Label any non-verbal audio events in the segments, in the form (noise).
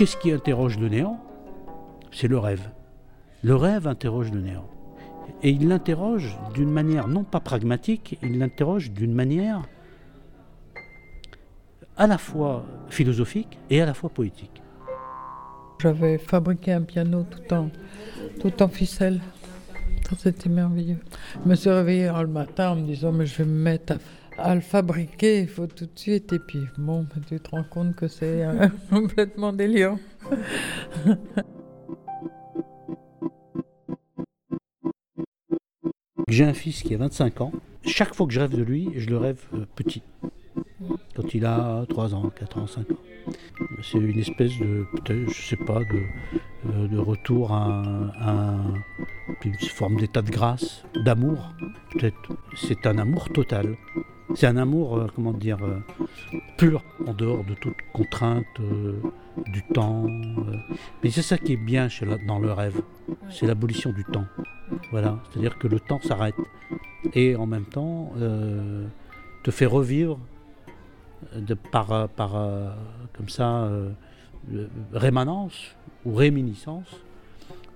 qu'est-ce qui interroge le néant? C'est le rêve. Le rêve interroge le néant. Et il l'interroge d'une manière non pas pragmatique, il l'interroge d'une manière à la fois philosophique et à la fois poétique. J'avais fabriqué un piano tout en, tout en ficelle. C'était merveilleux. Je me suis réveillée le matin en me disant, mais je vais me mettre à, le fabriquer, il faut tout de suite. Et puis, bon, tu te rends compte que c'est euh, (laughs) complètement délirant. (laughs) J'ai un fils qui a 25 ans. Chaque fois que je rêve de lui, je le rêve euh, petit. Quand il a 3 ans, 4 ans, 5 ans. C'est une espèce de, je sais pas, de, euh, de retour à, une forme d'état de grâce, d'amour. Peut-être, c'est un amour total. C'est un amour, euh, comment dire, pur, en dehors de toute contrainte du temps. Mais c'est ça qui est bien chez dans le rêve, c'est l'abolition du temps. Voilà, c'est-à-dire que le temps s'arrête et en même temps euh, te fait revivre de, par, par comme ça euh, rémanence ou réminiscence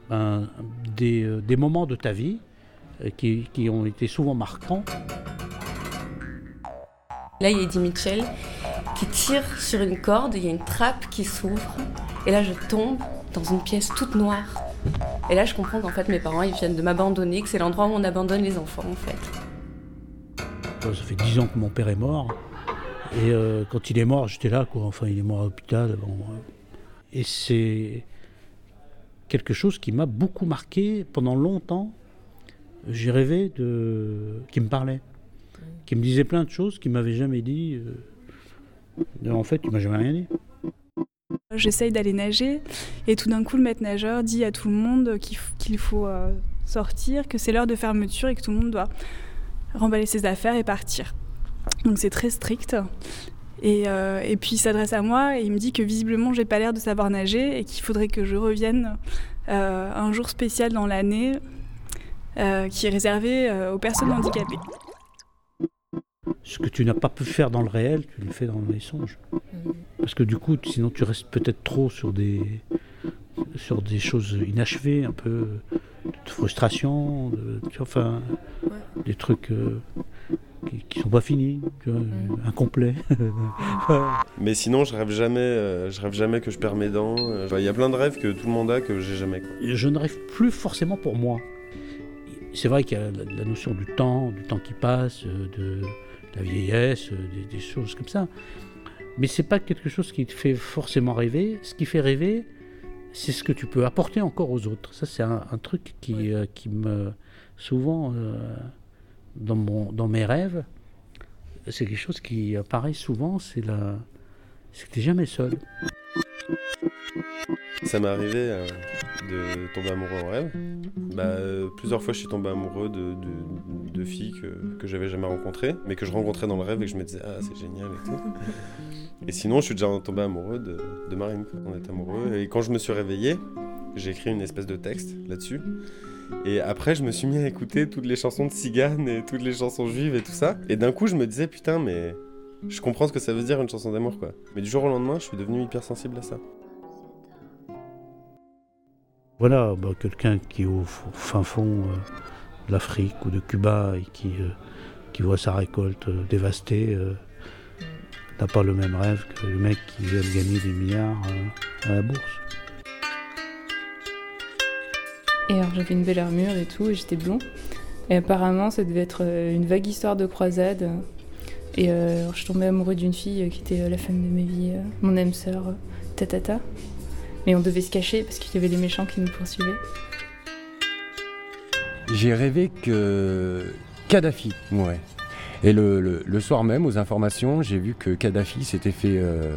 ben, des, euh, des, moments de ta vie qui, qui, ont été souvent marquants. Là, il y a Eddie Mitchell qui tire sur une corde, il y a une trappe qui s'ouvre, et là je tombe dans une pièce toute noire et là, je comprends qu'en fait, mes parents, ils viennent de m'abandonner, que c'est l'endroit où on abandonne les enfants, en fait. Ça fait dix ans que mon père est mort. Et euh, quand il est mort, j'étais là, quoi. Enfin, il est mort à l'hôpital. Bon, et c'est quelque chose qui m'a beaucoup marqué pendant longtemps. J'ai rêvé de. qui me parlait. Qui me disait plein de choses qu'il m'avait jamais dit. Euh, en fait, il m'a jamais rien dit. J'essaye d'aller nager et tout d'un coup le maître nageur dit à tout le monde qu'il faut euh, sortir, que c'est l'heure de fermeture et que tout le monde doit remballer ses affaires et partir. Donc c'est très strict. Et, euh, et puis il s'adresse à moi et il me dit que visiblement j'ai pas l'air de savoir nager et qu'il faudrait que je revienne un jour spécial dans l'année qui est réservé aux personnes handicapées. Ce que tu n'as pas pu faire dans le réel, tu le fais dans les songes. Parce que du coup, sinon tu restes peut-être trop sur des, sur des choses inachevées, un peu de frustration, de, enfin, des trucs euh, qui, ne sont pas finis, incomplets. (laughs) Mais sinon, je rêve jamais, euh, je rêve jamais que je perds mes dents. Il y a plein de rêves que tout le monde a que j'ai jamais. Je ne rêve plus forcément pour moi. C'est vrai qu'il y a la, notion du temps, du temps qui passe, de la vieillesse, des, des choses comme ça. Mais c'est pas quelque chose qui te fait forcément rêver. Ce qui fait rêver, c'est ce que tu peux apporter encore aux autres. Ça, c'est un, truc qui, euh, qui me. Souvent, euh, dans, mon, dans mes rêves, c'est quelque chose qui apparaît souvent c'est la. C'est que tu jamais seul. Ça m'est arrivé euh, de tomber amoureux en rêve. Bah, plusieurs fois, je suis tombé amoureux de, de, filles que, que j'avais jamais rencontrées, mais que je rencontrais dans le rêve et que je me disais, ah, c'est génial et tout. (laughs) Et sinon, je suis déjà tombé amoureux de, de Marine. On est amoureux. Et quand je me suis réveillé, j'ai écrit une espèce de texte là-dessus. Et après, je me suis mis à écouter toutes les chansons de Cigane et toutes les chansons juives et tout ça. Et d'un coup, je me disais, putain, mais je comprends ce que ça veut dire une chanson d'amour, quoi. Mais du jour au lendemain, je suis devenu hyper sensible à ça. Voilà, bah, quelqu'un qui est au fin fond euh, de l'Afrique ou de Cuba et qui, euh, voit sa récolte euh, dévastée n'a pas le même rêve que le mec qui vient de gagner des milliards à la bourse. Et alors j'avais une belle armure et tout, et j'étais blond. Et apparemment, ça devait être une vague histoire de croisade. Et je tombée amoureux d'une fille qui était la femme de ma vie, mon âme sœur, tatata. Mais on devait se cacher parce qu'il y avait les méchants qui nous poursuivaient. J'ai rêvé que Kadhafi mourait. Et le, soir même, aux informations, j'ai vu que Kadhafi s'était fait euh,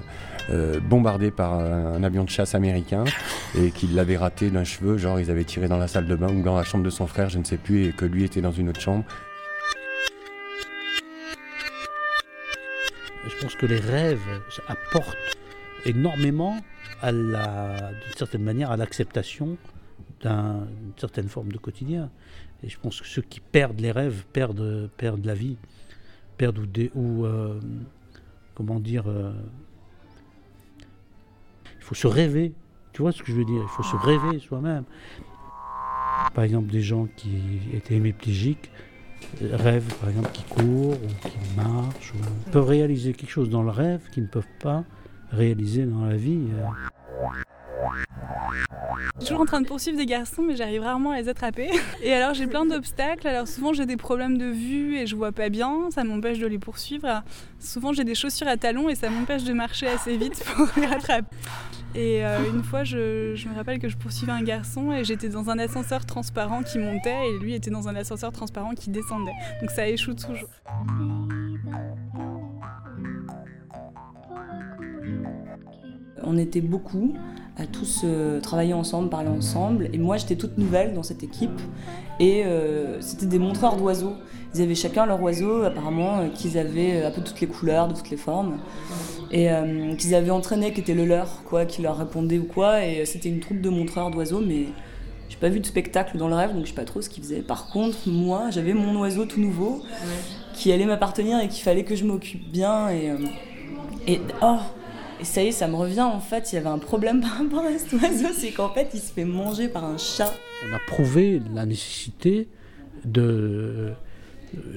euh, bombarder par un, avion de chasse américain et qu'il l'avait raté d'un cheveu, genre ils avaient tiré dans la salle de bain ou dans la chambre de son frère, je ne sais plus, et que lui était dans une autre chambre. Je pense que les rêves apportent énormément à la, d'une certaine manière, à l'acceptation d'une certaine forme de quotidien. Et je pense que ceux qui perdent les rêves perdent, perdent la vie, perdent ou, euh, comment dire, euh, il faut se rêver. Tu vois ce que je veux dire? Il faut se rêver soi-même. Par exemple, des gens qui étaient hémiplégiques euh, rêvent, par exemple, qui courent ou qui marchent, ou peuvent réaliser quelque chose dans le rêve qu'ils ne peuvent pas réaliser dans la vie. Je suis toujours en train de poursuivre des garçons, mais j'arrive rarement à les attraper. (laughs) Et alors j'ai plein d'obstacles. Alors souvent j'ai des problèmes de vue et je vois pas bien, ça m'empêche de les poursuivre. Souvent j'ai des chaussures à talons et ça m'empêche de marcher assez vite pour (laughs) les rattraper. Et euh, une fois, je, je me rappelle que je poursuivais un garçon et j'étais dans un ascenseur transparent qui montait et lui était dans un ascenseur transparent qui descendait. Donc ça échoue toujours. On était beaucoup à tous euh, travailler ensemble, parler ensemble. Et moi, j'étais toute nouvelle dans cette équipe. Et euh, c'était des montreurs d'oiseaux. Ils avaient chacun leur oiseau, apparemment, euh, qu'ils avaient un peu toutes les couleurs, de toutes les formes. Et qu'ils avaient entraîné, qui était le leur, quoi, qui leur répondait ou quoi. Et c'était une troupe de montreurs d'oiseaux, mais j'ai pas vu de spectacle dans le rêve, donc je sais pas trop ce qu'ils faisaient. Par contre, moi, j'avais mon oiseau tout nouveau, qui allait m'appartenir et qu'il fallait que je m'occupe bien. Et, et oh, et ça y est, ça me revient en fait, il y avait un problème (laughs) par rapport à cet oiseau, c'est qu'en fait il se fait manger par un chat. On a prouvé la nécessité de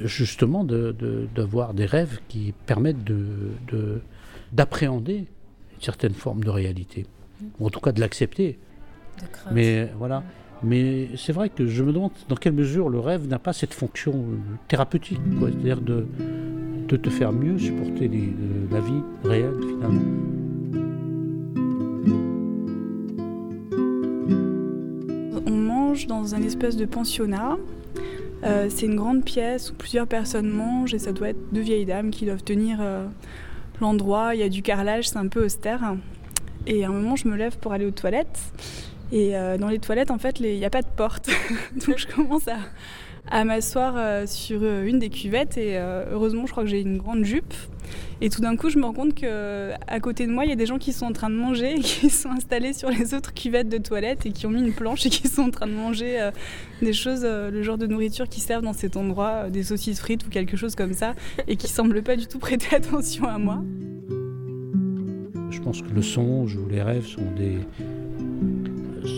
justement de- de- d'avoir des rêves qui permettent de, de- d'appréhender une certaine forme de réalité, ou en tout cas de l'accepter. Mais voilà. Mais c'est vrai que je me demande dans quelle mesure le rêve n'a pas cette fonction euh, thérapeutique, quoi. c'est-à-dire de, de te faire mieux supporter les- euh, la vie réelle finalement. On mange dans un espèce de pensionnat. Euh, c'est une grande pièce où plusieurs personnes mangent et ça doit être deux vieilles dames qui doivent tenir euh, l'endroit. Il y a du carrelage, c'est un peu austère. Et à un moment, je me lève pour aller aux toilettes. Et dans les toilettes, en fait, les- il n'y a pas de porte. (laughs) Donc je commence à, à m'asseoir euh, sur euh, une des cuvettes et euh, heureusement, je crois que j'ai une grande jupe. Et tout d'un coup, je me rends compte que à côté de moi, il y a des gens qui sont en train de manger, (laughs) qui sont installés sur les autres cuvettes de toilettes et qui ont mis une planche et qui sont en train de manger des choses, le genre de nourriture qui servent dans cet endroit, des saucisses frites ou quelque chose comme ça, et qui semblent pas du tout prêter (laughs) attention à moi. Je pense que le songe ou les rêves sont des,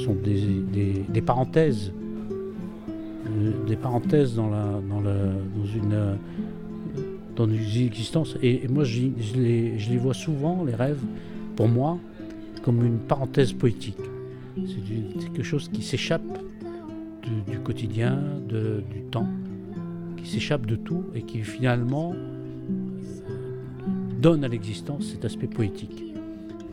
sont des- des parenthèses. Euh, Des parenthèses dans, la, dans, une, euh, dans une existence. Et, moi, je les, vois souvent, les rêves, pour moi, comme une parenthèse poétique. C'est quelque chose qui s'échappe du, quotidien, du temps, qui s'échappe de tout et qui finalement euh, donne à l'existence cet aspect poétique.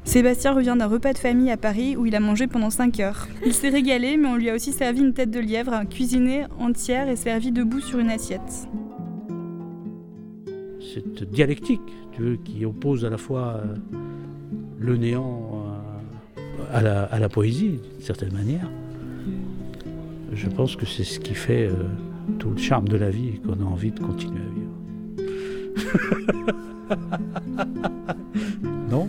Sébastien revient d'un repas de famille à Paris où il a mangé pendant 5 heures. Il s'est régalé, mais on lui a aussi servi une tête de lièvre, cuisinée entière et servie debout sur une assiette. cette dialectique qui oppose à la fois euh, le néant euh, à, la, à la poésie, d'une certaine manière. Je pense que c'est ce qui fait euh, tout le charme de la vie et qu'on a envie de continuer à vivre. (laughs) non?